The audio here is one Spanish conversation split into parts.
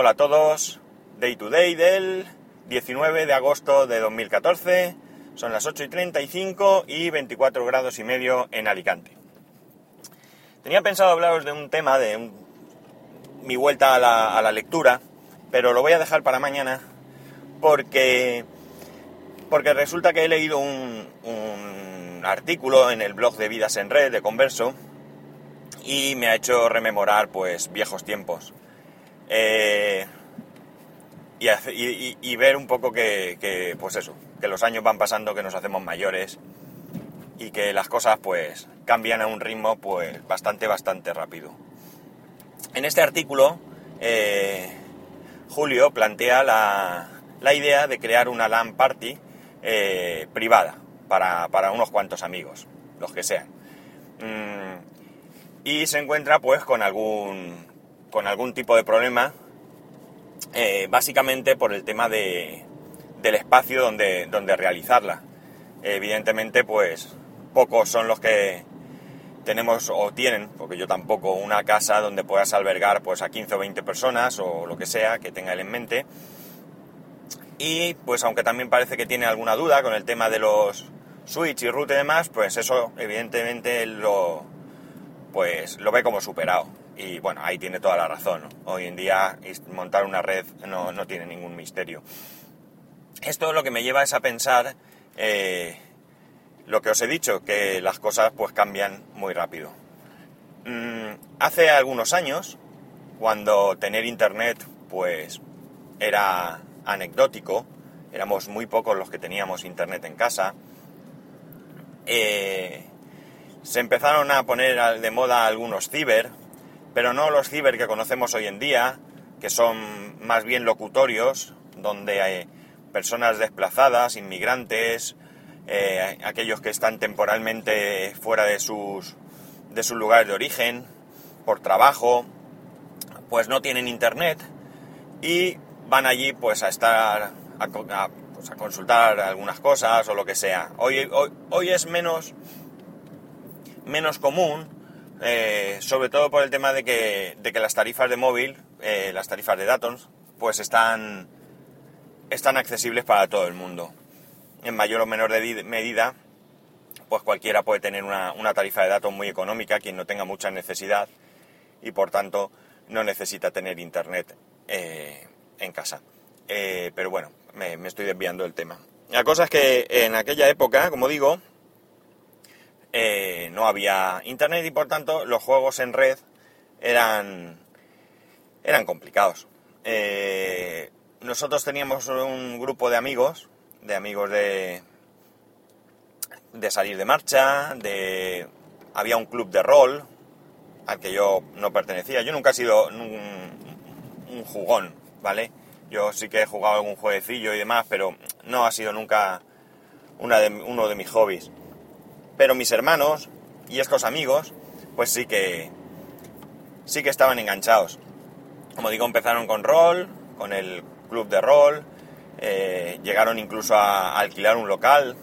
Hola a todos, Day to Day del 19 de agosto de 2014, son las 8 y 35 y 24 grados y medio en Alicante. Tenía pensado hablaros de un tema, de mi vuelta a la, a la lectura, pero lo voy a dejar para mañana porque, porque resulta que he leído un, un artículo en el blog de Vidas en Red de Converso y me ha hecho rememorar pues viejos tiempos. Eh, y, y- y- ver un poco que, que, pues eso, que los años van pasando, que nos hacemos mayores y que las cosas pues cambian a un ritmo pues bastante, bastante rápido. En este artículo, eh, Julio plantea la, la idea de crear una LAN party eh, privada para, para unos cuantos amigos, los que sean. Mm, y se encuentra pues con algún, con algún tipo de problema, eh, básicamente por el tema de, del espacio donde, donde realizarla. Evidentemente pues pocos son los que tenemos o tienen, porque yo tampoco, una casa donde puedas albergar pues a 15 o 20 personas o lo que sea que tenga él en mente. Y pues aunque también parece que tiene alguna duda con el tema de los switch y root y demás, pues eso evidentemente lo, pues lo ve como superado. Y bueno, ahí tiene toda la razón. Hoy en día montar una red no, no tiene ningún misterio. Esto lo que me lleva es a pensar eh, lo que os he dicho, que las cosas pues cambian muy rápido. Mm, hace algunos años, cuando tener internet pues era anecdótico, éramos muy pocos los que teníamos internet en casa, eh, se empezaron a poner de moda algunos ciber, pero no los ciber que conocemos hoy en día, que son más bien locutorios, donde hay personas desplazadas, inmigrantes, eh, aquellos que están temporalmente fuera de sus, de sus lugares de origen, por trabajo, pues no tienen internet y van allí pues a estar a, a, pues, a consultar algunas cosas o lo que sea. Hoy, hoy, hoy es menos, menos común, eh, sobre todo por el tema de que, de que las tarifas de móvil, eh, las tarifas de datos, pues están, están accesibles para todo el mundo. En mayor o menor de- medida, pues cualquiera puede tener una, una tarifa de datos muy económica, quien no tenga mucha necesidad y por tanto no necesita tener internet eh, en casa. Pero bueno, me, me estoy desviando del tema. La cosa es que en aquella época, como digo, eh, no había internet y por tanto los juegos en red eran, eran complicados. Eh, nosotros teníamos un grupo de amigos, de amigos de, de salir de marcha, de había un club de rol al que yo no pertenecía. Yo nunca he sido un, un jugón, ¿vale? Yo sí que he jugado algún jueguecillo y demás, pero no ha sido nunca una de- uno de mis hobbies. Pero mis hermanos y estos amigos, pues sí que sí que estaban enganchados. Como digo, empezaron con rol, con el club de rol, eh, llegaron incluso a, alquilar un local.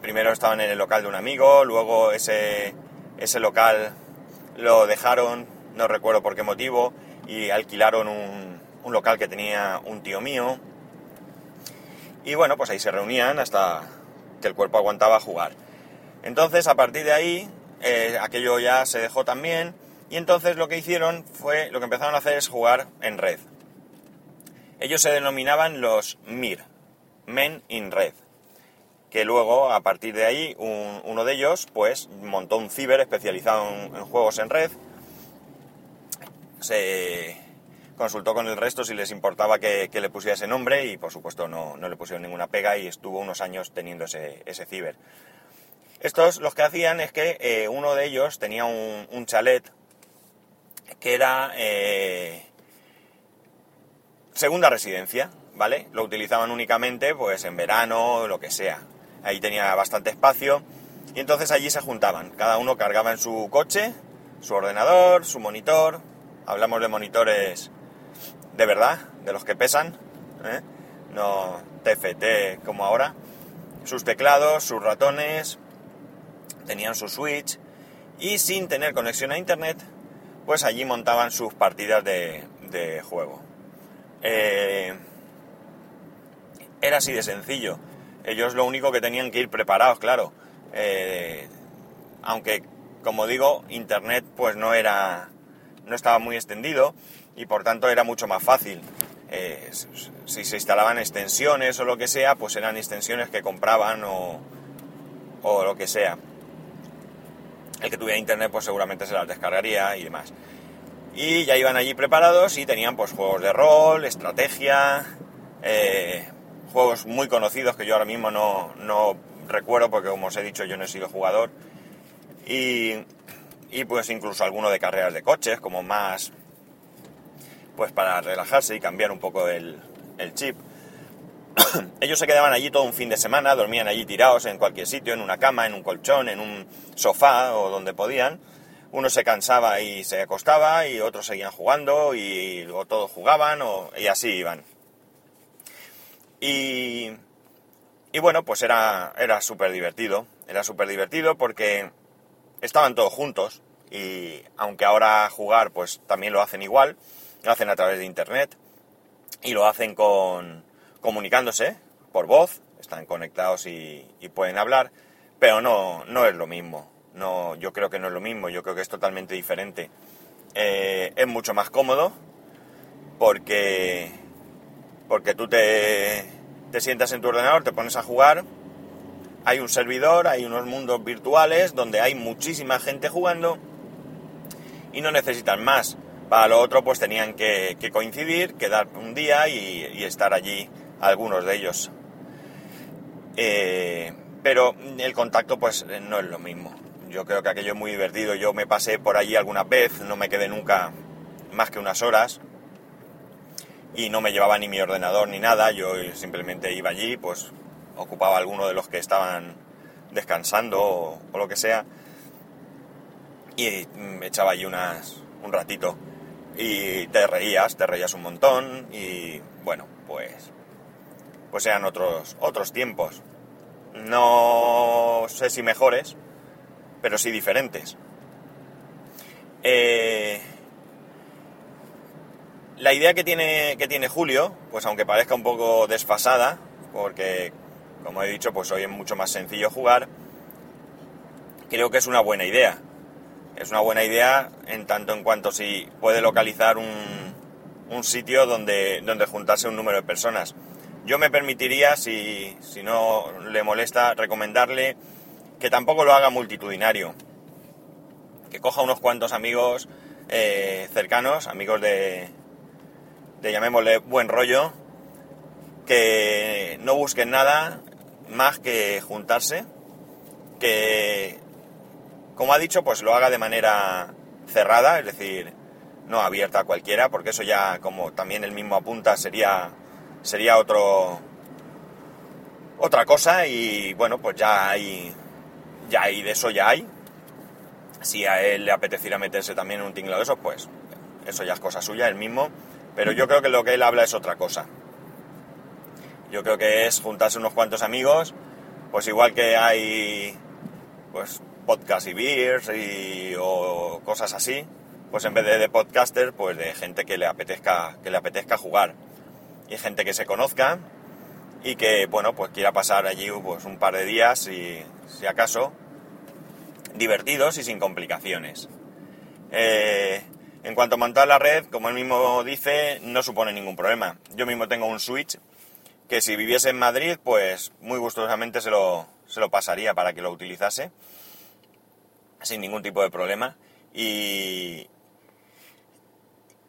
Primero estaban en el local de un amigo, luego ese, ese local lo dejaron, no recuerdo por qué motivo, y alquilaron un local que tenía un tío mío. Y bueno, pues ahí se reunían hasta que el cuerpo aguantaba jugar. Entonces, a partir de ahí, eh, aquello ya se dejó también, y entonces lo que hicieron fue, lo que empezaron a hacer es jugar en red. Ellos se denominaban los MIR, Men in Red, que luego, a partir de ahí, un- uno de ellos, pues, montó un ciber especializado en, en juegos en red, se consultó con el resto si les importaba que, que le pusiera ese nombre y, por supuesto, no, no le pusieron ninguna pega y estuvo unos años teniendo ese, ese ciber. Estos los que hacían es que eh, uno de ellos tenía un, chalet que era eh, segunda residencia, ¿vale? Lo utilizaban únicamente pues en verano lo que sea. Ahí tenía bastante espacio y entonces allí se juntaban. Cada uno cargaba en su coche, su ordenador, su monitor. Hablamos de monitores de verdad, de los que pesan, ¿eh? no TFT como ahora. Sus teclados, sus ratones, tenían su switch y sin tener conexión a internet, pues allí montaban sus partidas de, juego. Eh, era así de sencillo. Ellos lo único que tenían que ir preparados, claro. Eh, aunque, como digo, Internet pues no era, no estaba muy extendido y por tanto era mucho más fácil. Eh, si se instalaban extensiones o lo que sea, pues eran extensiones que compraban o, o lo que sea. El que tuviera internet pues seguramente se las descargaría y demás. Y ya iban allí preparados y tenían pues juegos de rol, estrategia, eh, juegos muy conocidos que yo ahora mismo no, no, recuerdo porque como os he dicho yo no he sido jugador. Y, y pues incluso alguno de carreras de coches como más pues para relajarse y cambiar un poco el, el chip. Ellos se quedaban allí todo un fin de semana, dormían allí tirados en cualquier sitio, en una cama, en un colchón, en un sofá o donde podían. Uno se cansaba y se acostaba y otros seguían jugando y luego todos jugaban y así iban. Y, y bueno, pues era, era súper divertido. Era súper divertido porque estaban todos juntos y aunque ahora jugar pues también lo hacen igual, lo hacen a través de internet y lo hacen con comunicándose por voz, están conectados y, pueden hablar, pero no, no es lo mismo. No, yo creo que no es lo mismo, yo creo que es totalmente diferente. Eh, es mucho más cómodo porque, porque tú te, te sientas en tu ordenador, te pones a jugar, hay un servidor, hay unos mundos virtuales donde hay muchísima gente jugando y no necesitan más. Para lo otro pues tenían que, coincidir, quedar un día y, estar allí algunos de ellos. Eh, pero el contacto pues no es lo mismo yo creo que aquello es muy divertido. Yo me pasé por allí alguna vez, no me quedé nunca más que unas horas y no me llevaba ni mi ordenador ni nada. Yo simplemente iba allí, pues ocupaba alguno de los que estaban descansando o, lo que sea y me echaba allí unas, un ratito y te reías, te reías un montón y bueno, pues pues eran otros otros tiempos. No sé si mejores, pero sí diferentes. Eh, la idea que tiene, que tiene Julio, pues aunque parezca un poco desfasada, porque como he dicho, pues hoy es mucho más sencillo jugar, creo que es una buena idea. Es una buena idea en tanto en cuanto si puede localizar un, un sitio donde, donde juntarse un número de personas. Yo me permitiría, si, si no le molesta, recomendarle que tampoco lo haga multitudinario. Que coja unos cuantos amigos eh, cercanos, amigos de, de llamémosle buen rollo, que no busquen nada más que juntarse, que, como ha dicho, pues lo haga de manera cerrada, es decir, no abierta a cualquiera, porque eso ya, como también el mismo apunta, sería, sería otro, otra cosa y bueno, pues ya hay ya hay de eso ya hay. Si a él le apeteciera meterse también en un tinglado de eso, pues eso ya es cosa suya, él mismo. Pero yo creo que lo que él habla es otra cosa. Yo creo que es juntarse unos cuantos amigos, pues igual que hay pues podcast y beers y, o cosas así, pues en vez de, de podcaster, pues de gente que le apetezca, que le apetezca jugar. Y gente que se conozca y que, bueno, pues quiera pasar allí pues, un par de días y, si acaso, divertidos y sin complicaciones. Eh, en cuanto a montar la red, como él mismo dice, no supone ningún problema. Yo mismo tengo un Switch que si viviese en Madrid, pues muy gustosamente se lo, se lo pasaría para que lo utilizase sin ningún tipo de problema. Y,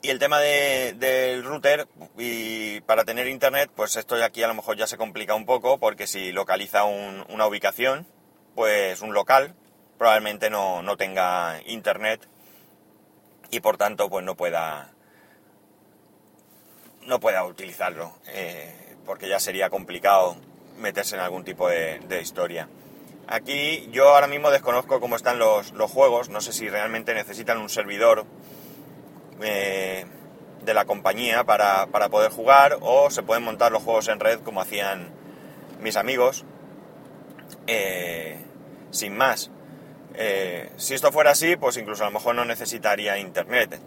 y el tema del router y para tener internet, pues esto aquí a lo mejor ya se complica un poco porque si localiza una ubicación, pues un local, probablemente no, tenga internet y por tanto pues no pueda no pueda utilizarlo eh, porque ya sería complicado meterse en algún tipo de, historia. Aquí yo ahora mismo desconozco cómo están los, juegos, no sé si realmente necesitan un servidor eh, de la compañía para, poder jugar o se pueden montar los juegos en red como hacían mis amigos eh, sin más. Eh, si esto fuera así, pues incluso a lo mejor no necesitaría internet.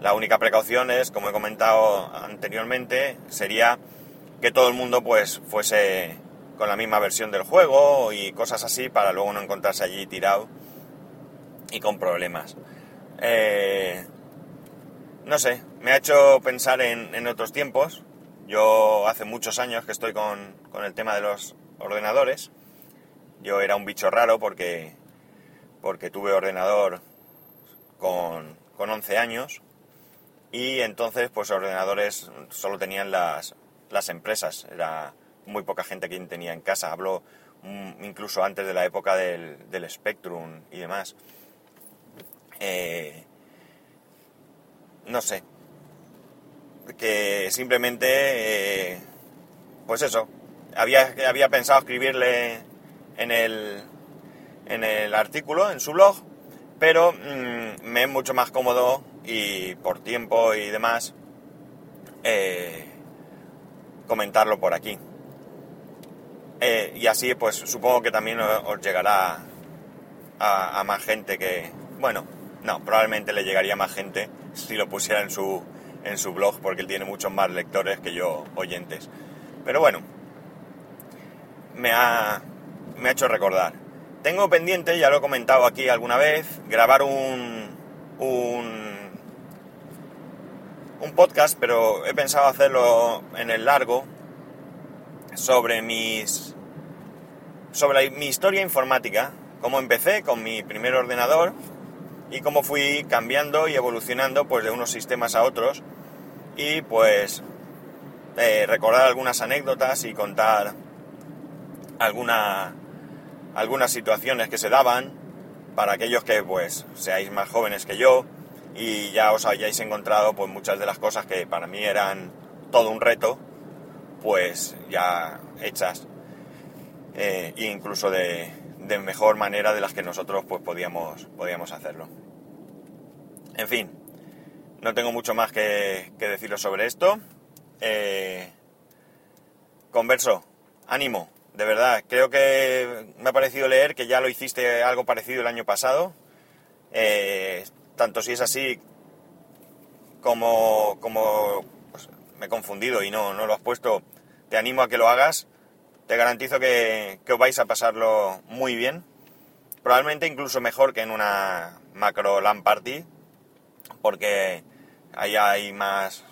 La única precaución es, como he comentado anteriormente, sería que todo el mundo pues fuese con la misma versión del juego y cosas así para luego no encontrarse allí tirado y con problemas. No sé, me ha hecho pensar en, otros tiempos. Yo hace muchos años que estoy con, el tema de los ordenadores. Yo era un bicho raro porque, porque tuve ordenador con, con 11 años y entonces pues ordenadores solo tenían las, las empresas. Era muy poca gente quien tenía en casa. Hablo mm, incluso antes de la época del, del Spectrum y demás. Eh, no sé, que simplemente, eh, pues eso, había, había pensado escribirle en el, en el artículo, en su blog, pero mm, me es mucho más cómodo y por tiempo y demás eh, comentarlo por aquí. y así pues supongo que también os llegará a más gente que, bueno, no, probablemente le llegaría más gente si lo pusiera en su, en su blog, porque él tiene muchos más lectores que yo oyentes. Pero bueno, me ha, me ha hecho recordar. Tengo pendiente, ya lo he comentado aquí alguna vez, grabar un, un, podcast, pero he pensado hacerlo en el largo sobre mis sobre mi historia informática, cómo empecé con mi primer ordenador y cómo fui cambiando y evolucionando pues de unos sistemas a otros. Y pues eh, recordar algunas anécdotas y contar alguna, algunas situaciones que se daban para aquellos que pues seáis más jóvenes que yo y ya os hayáis encontrado pues muchas de las cosas que para mí eran todo un reto pues ya hechas e incluso de, de mejor manera de las que nosotros pues podíamos, podíamos hacerlo. En fin, no tengo mucho más que, que deciros sobre esto. Eh, converso, ánimo, de verdad, creo que me ha parecido leer que ya lo hiciste algo parecido el año pasado. Eh, tanto si es así como, como pues, me he confundido y no, no lo has puesto, te animo a que lo hagas te garantizo que, os vais a pasarlo muy bien. Probablemente incluso mejor que en una macro LAN party, porque ahí hay más,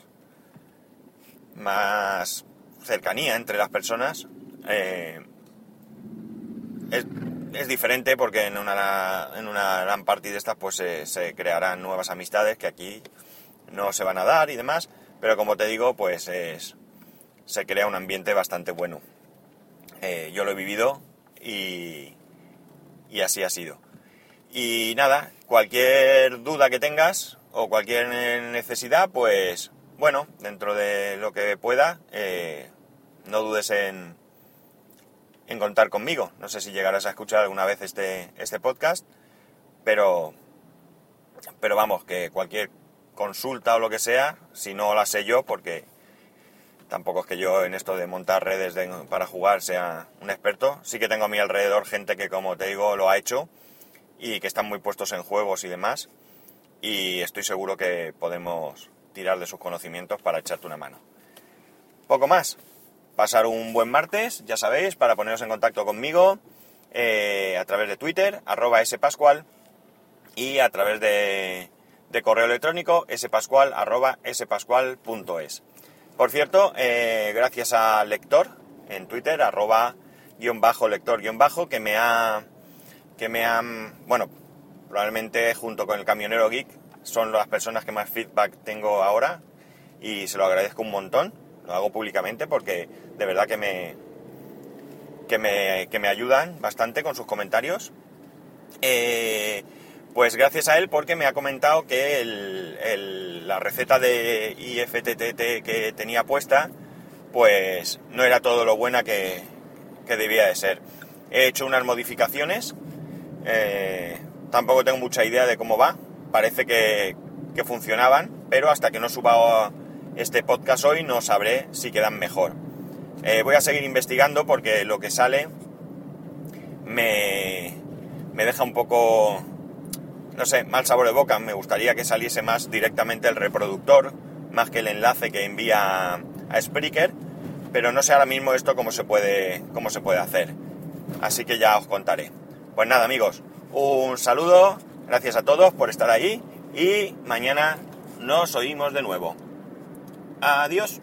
más cercanía entre las personas. Eh, es, diferente porque en una, en una LAN party de estas pues se crearán nuevas amistades que aquí no se van a dar y demás, pero como te digo pues es, se crea un ambiente bastante bueno. Eh, yo lo he vivido y, así ha sido. Y nada, cualquier duda que tengas o cualquier necesidad, pues bueno, dentro de lo que pueda, eh, no dudes en, en contar conmigo. No sé si llegarás a escuchar alguna vez este, este podcast, pero, pero vamos, que cualquier consulta o lo que sea, si no la sé yo, porque Tampoco es que yo en esto de montar redes para jugar sea un experto. Sí que tengo a mi alrededor gente que, como te digo, lo ha hecho y que están muy puestos en juegos y demás. Y estoy seguro que podemos tirar de sus conocimientos para echarte una mano. Poco más. Pasar un buen martes, ya sabéis, para poneros en contacto conmigo eh, a través de Twitter, arroba spascual, y a través de, correo electrónico spascual, arroba spascual.es. Por cierto, eh, gracias al lector en Twitter, arroba guion bajo lector guion bajo, que me ha, que me han, bueno, probablemente junto con el camionero geek son las personas que más feedback tengo ahora y se lo agradezco un montón. Lo hago públicamente porque de verdad que me, que me, que me ayudan bastante con sus comentarios. Eh, pues gracias a él porque me ha comentado que la receta de IFTTT que tenía puesta pues no era todo lo buena que, debía de ser. He hecho unas modificaciones, eh, tampoco tengo mucha idea de cómo va, parece que, funcionaban, pero hasta que no suba este podcast hoy no sabré si quedan mejor. Eh, voy a seguir investigando porque lo que sale me, me deja un poco no sé, mal sabor de boca. Me gustaría que saliese más directamente el reproductor, más que el enlace que envía a Spreaker, pero no sé ahora mismo esto cómo se puede, cómo se puede hacer. Así que ya os contaré. Pues nada, amigos, un saludo, gracias a todos por estar ahí y mañana nos oímos de nuevo. Adiós.